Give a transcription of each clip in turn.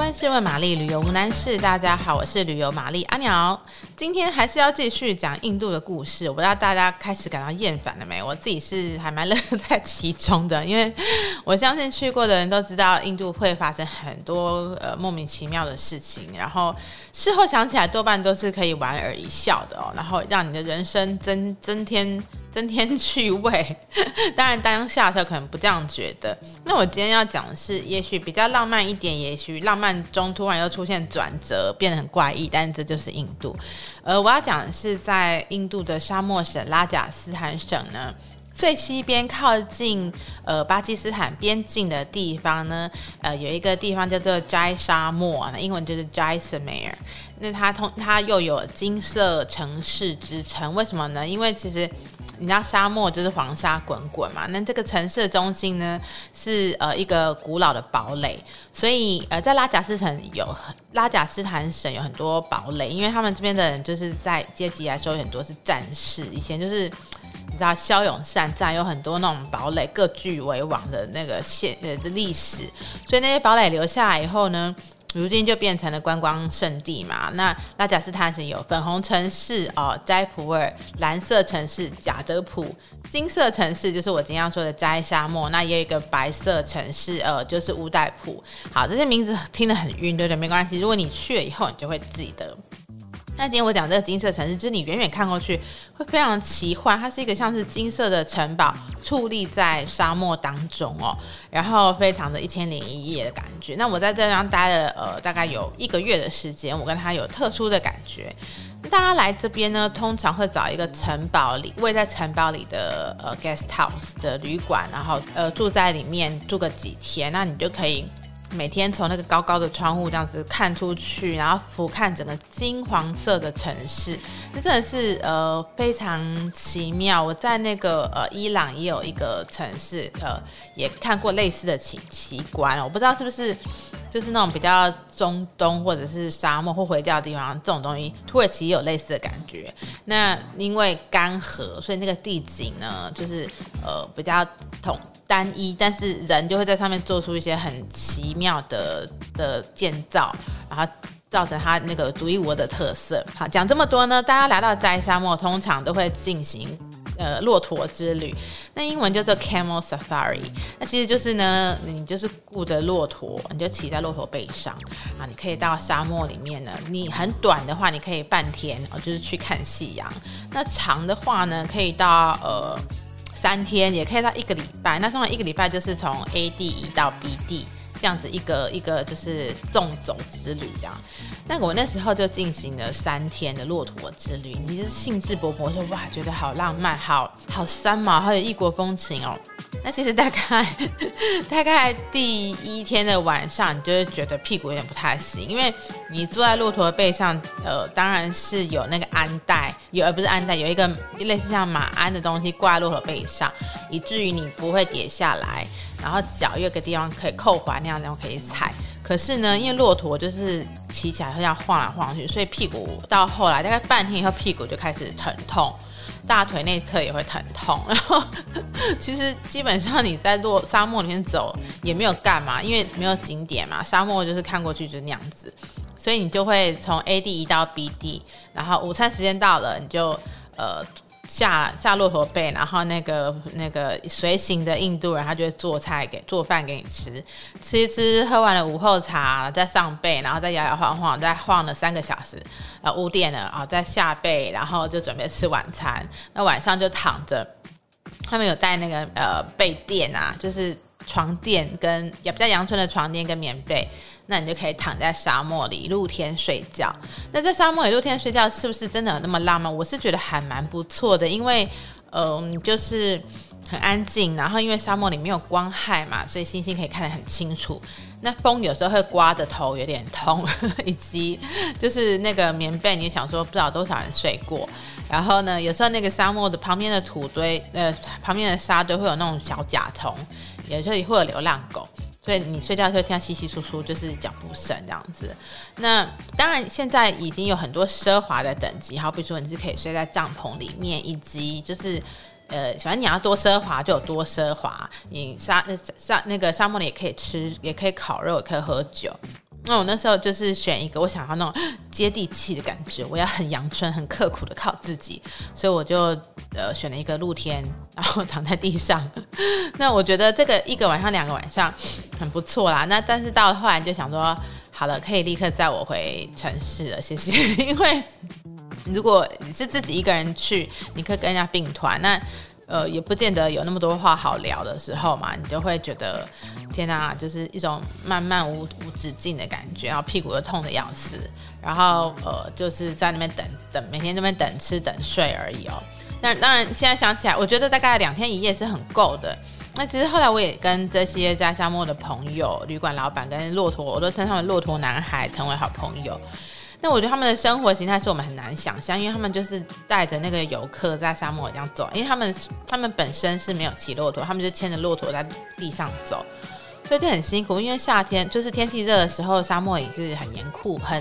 万事问玛丽，旅游无难事。大家好，我是旅游玛丽阿鸟。今天还是要继续讲印度的故事。我不知道大家开始感到厌烦了没？我自己是还蛮乐在其中的，因为我相信去过的人都知道，印度会发生很多呃莫名其妙的事情，然后事后想起来多半都是可以莞尔一笑的哦，然后让你的人生增增添。增添趣味，当然当下的时候可能不这样觉得。那我今天要讲的是，也许比较浪漫一点，也许浪漫中突然又出现转折，变得很怪异，但是这就是印度。呃，我要讲的是在印度的沙漠省拉贾斯坦省呢，最西边靠近呃巴基斯坦边境的地方呢，呃有一个地方叫做斋沙漠，那英文就是 Jaisalmer。那它通它又有金色城市之称，为什么呢？因为其实。你知道沙漠就是黄沙滚滚嘛？那这个城市的中心呢，是呃一个古老的堡垒，所以呃在拉贾斯坦有拉贾斯坦省有很多堡垒，因为他们这边的人就是在阶级来说有很多是战士，以前就是你知道骁勇善战，有很多那种堡垒各据为王的那个现呃的历史，所以那些堡垒留下来以后呢，如今就变成了观光圣地嘛。那拉贾斯坦省有粉红城市哦，斋普尔；蓝色城市贾德普；金色城市就是我今天要说的斋沙漠。那也有一个白色城市，呃，就是乌代普。好，这些名字听得很晕，对不对？没关系，如果你去了以后，你就会记得。那今天我讲这个金色城市，就是你远远看过去会非常奇幻，它是一个像是金色的城堡矗立在沙漠当中哦，然后非常的一千零一夜的感觉。那我在这边待了呃大概有一个月的时间，我跟它有特殊的感觉。大家来这边呢，通常会找一个城堡里位在城堡里的呃 guest house 的旅馆，然后呃住在里面住个几天，那你就可以。每天从那个高高的窗户这样子看出去，然后俯瞰整个金黄色的城市，这真的是呃非常奇妙。我在那个呃伊朗也有一个城市，呃也看过类似的奇奇观，我不知道是不是。就是那种比较中东或者是沙漠或回教的地方，这种东西，土耳其也有类似的感觉。那因为干涸，所以那个地景呢，就是呃比较统单一，但是人就会在上面做出一些很奇妙的的建造，然后造成它那个独一无二的特色。好，讲这么多呢，大家来到斋沙漠，通常都会进行。呃，骆驼之旅，那英文叫做 Camel Safari。那其实就是呢，你就是雇着骆驼，你就骑在骆驼背上啊，你可以到沙漠里面呢。你很短的话，你可以半天哦，就是去看夕阳。那长的话呢，可以到呃三天，也可以到一个礼拜。那通常一个礼拜就是从 A 地移到 B 地。这样子一个一个就是纵走之旅这样，那我那时候就进行了三天的骆驼之旅，你就是兴致勃勃说哇，觉得好浪漫，好好三毛，好有异国风情哦。那其实大概 大概第一天的晚上，你就会觉得屁股有点不太行，因为你坐在骆驼背上，呃，当然是有那个鞍带，有而不是鞍带，有一个类似像马鞍的东西挂在骆驼背上，以至于你不会跌下来。然后脚有个地方可以扣环那样，然后可以踩。可是呢，因为骆驼就是骑起来会这样晃来晃去，所以屁股到后来大概半天以后，屁股就开始疼痛，大腿内侧也会疼痛。然后其实基本上你在落沙漠里面走也没有干嘛，因为没有景点嘛，沙漠就是看过去就是那样子，所以你就会从 A 地移到 B 地，然后午餐时间到了，你就呃。下下骆驼背，然后那个那个随行的印度人，他就会做菜给做饭给你吃，吃一吃，喝完了午后茶，再上背，然后再摇摇晃晃，再晃了三个小时，呃，五点了啊，再下背，然后就准备吃晚餐。那晚上就躺着，他们有带那个呃被垫啊，就是床垫跟也比较阳春的床垫跟棉被。那你就可以躺在沙漠里露天睡觉。那在沙漠里露天睡觉是不是真的有那么浪漫？我是觉得还蛮不错的，因为嗯、就是很安静，然后因为沙漠里没有光害嘛，所以星星可以看得很清楚。那风有时候会刮得头有点痛，以及就是那个棉被，你想说不知道多少人睡过。然后呢，有时候那个沙漠的旁边的土堆，呃，旁边的沙堆会有那种小甲虫，有时候也会有流浪狗。所以你睡觉的时候听到稀稀疏疏，就是脚步声这样子。那当然，现在已经有很多奢华的等级，好比说你是可以睡在帐篷里面，以及就是呃，反正你要多奢华就有多奢华。你沙沙那个沙漠里也可以吃，也可以烤肉，也可以喝酒。那我那时候就是选一个我想要那种 接地气的感觉，我要很阳春、很刻苦的靠自己，所以我就呃选了一个露天，然后 躺在地上。那我觉得这个一个晚上、两个晚上很不错啦。那但是到后来就想说，好了，可以立刻载我回城市了，谢谢。因为如果你是自己一个人去，你可以跟人家并团，那呃也不见得有那么多话好聊的时候嘛，你就会觉得。天呐，就是一种漫漫无无止境的感觉，然后屁股又痛得要死，然后呃，就是在那边等等，每天这边等吃等睡而已哦。那当然，现在想起来，我觉得大概两天一夜是很够的。那其实后来我也跟这些在沙漠的朋友、旅馆老板跟骆驼，我都称他们骆驼男孩，成为好朋友。那我觉得他们的生活形态是我们很难想象，因为他们就是带着那个游客在沙漠这样走，因为他们他们本身是没有骑骆驼，他们就牵着骆驼在地上走。所以就很辛苦，因为夏天就是天气热的时候，沙漠也是很严酷、很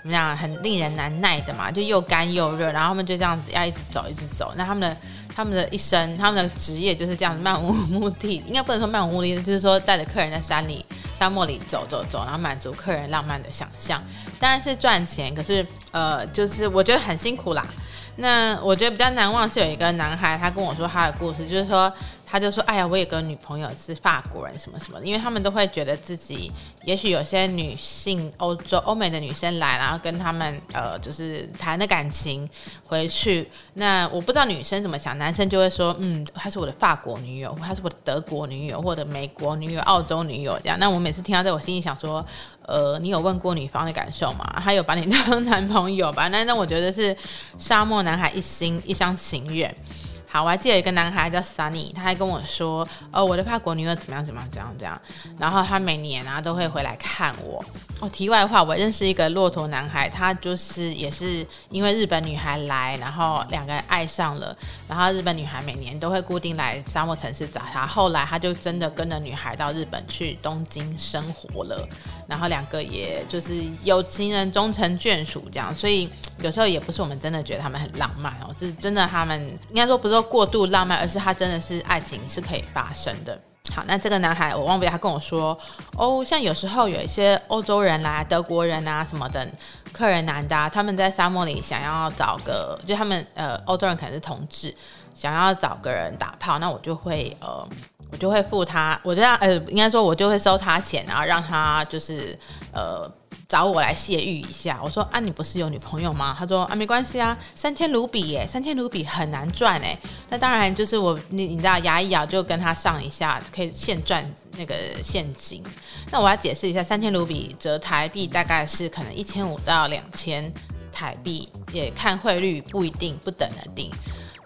怎么样、很令人难耐的嘛，就又干又热。然后他们就这样子要一直走，一直走。那他们的他们的一生，他们的职业就是这样子漫无目的，应该不能说漫无目的，就是说带着客人在山里、沙漠里走走走，然后满足客人浪漫的想象。当然是赚钱，可是呃，就是我觉得很辛苦啦。那我觉得比较难忘是有一个男孩，他跟我说他的故事，就是说。他就说：“哎呀，我有个女朋友是法国人，什么什么的，因为他们都会觉得自己，也许有些女性欧洲、欧美的女生来，然后跟他们呃，就是谈的感情回去。那我不知道女生怎么想，男生就会说，嗯，她是我的法国女友，她是我的德国女友，或者美国女友、澳洲女友这样。那我每次听到这，我心里想说，呃，你有问过女方的感受吗？他有把你当男朋友吧？那那我觉得是沙漠男孩一心一厢情愿。”好，我还记得有一个男孩叫 Sunny，他还跟我说，哦，我的法国女友怎么样怎么样怎样怎样，然后他每年啊都会回来看我。哦，题外话，我认识一个骆驼男孩，他就是也是因为日本女孩来，然后两个人爱上了，然后日本女孩每年都会固定来沙漠城市找他，后来他就真的跟着女孩到日本去东京生活了，然后两个也就是有情人终成眷属这样，所以有时候也不是我们真的觉得他们很浪漫哦，是真的他们应该说不是。说过度浪漫，而是他真的是爱情是可以发生的。好，那这个男孩我忘不了，他跟我说，哦，像有时候有一些欧洲人来、德国人啊什么的客人男的、他们在沙漠里想要找个，就他们呃欧洲人可能是同志，想要找个人打炮，那我就会呃我就会付他，我就让呃应该说我就会收他钱，然后让他就是呃。找我来泄欲一下，我说啊，你不是有女朋友吗？他说啊，没关系啊，三千卢比耶，三千卢比很难赚哎。那当然就是我，你你知道，牙一咬就跟他上一下，可以现赚那个现金。那我要解释一下，三千卢比折台币大概是可能一千五到两千台币，也看汇率不一定不等而定。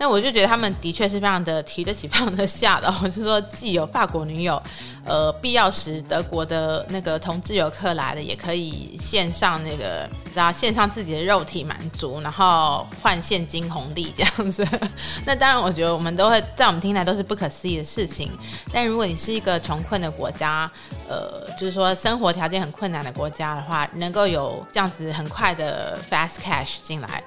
那我就觉得他们的确是非常的提得起放得下的，我是说既有法国女友，呃，必要时德国的那个同志游客来了，也可以献上那个，然后献上自己的肉体满足，然后换现金红利这样子。那当然，我觉得我们都会在我们听来都是不可思议的事情。但如果你是一个穷困的国家，呃，就是说生活条件很困难的国家的话，能够有这样子很快的 fast cash 进来。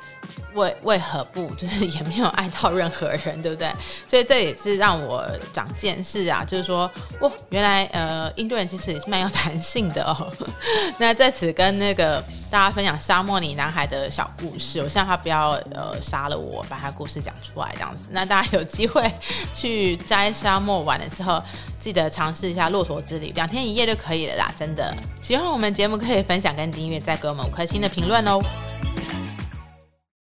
为为何不 就是也没有爱到任何人，对不对？所以这也是让我长见识啊，就是说，哇，原来呃，印度人其实也是蛮有弹性的哦。那在此跟那个大家分享沙漠里男孩的小故事，我希望他不要呃杀了我，把他故事讲出来这样子。那大家有机会 去摘沙漠玩的时候，记得尝试一下骆驼之旅，两天一夜就可以了啦，真的。喜欢我们节目可以分享跟订阅，再给我们五颗星的评论哦。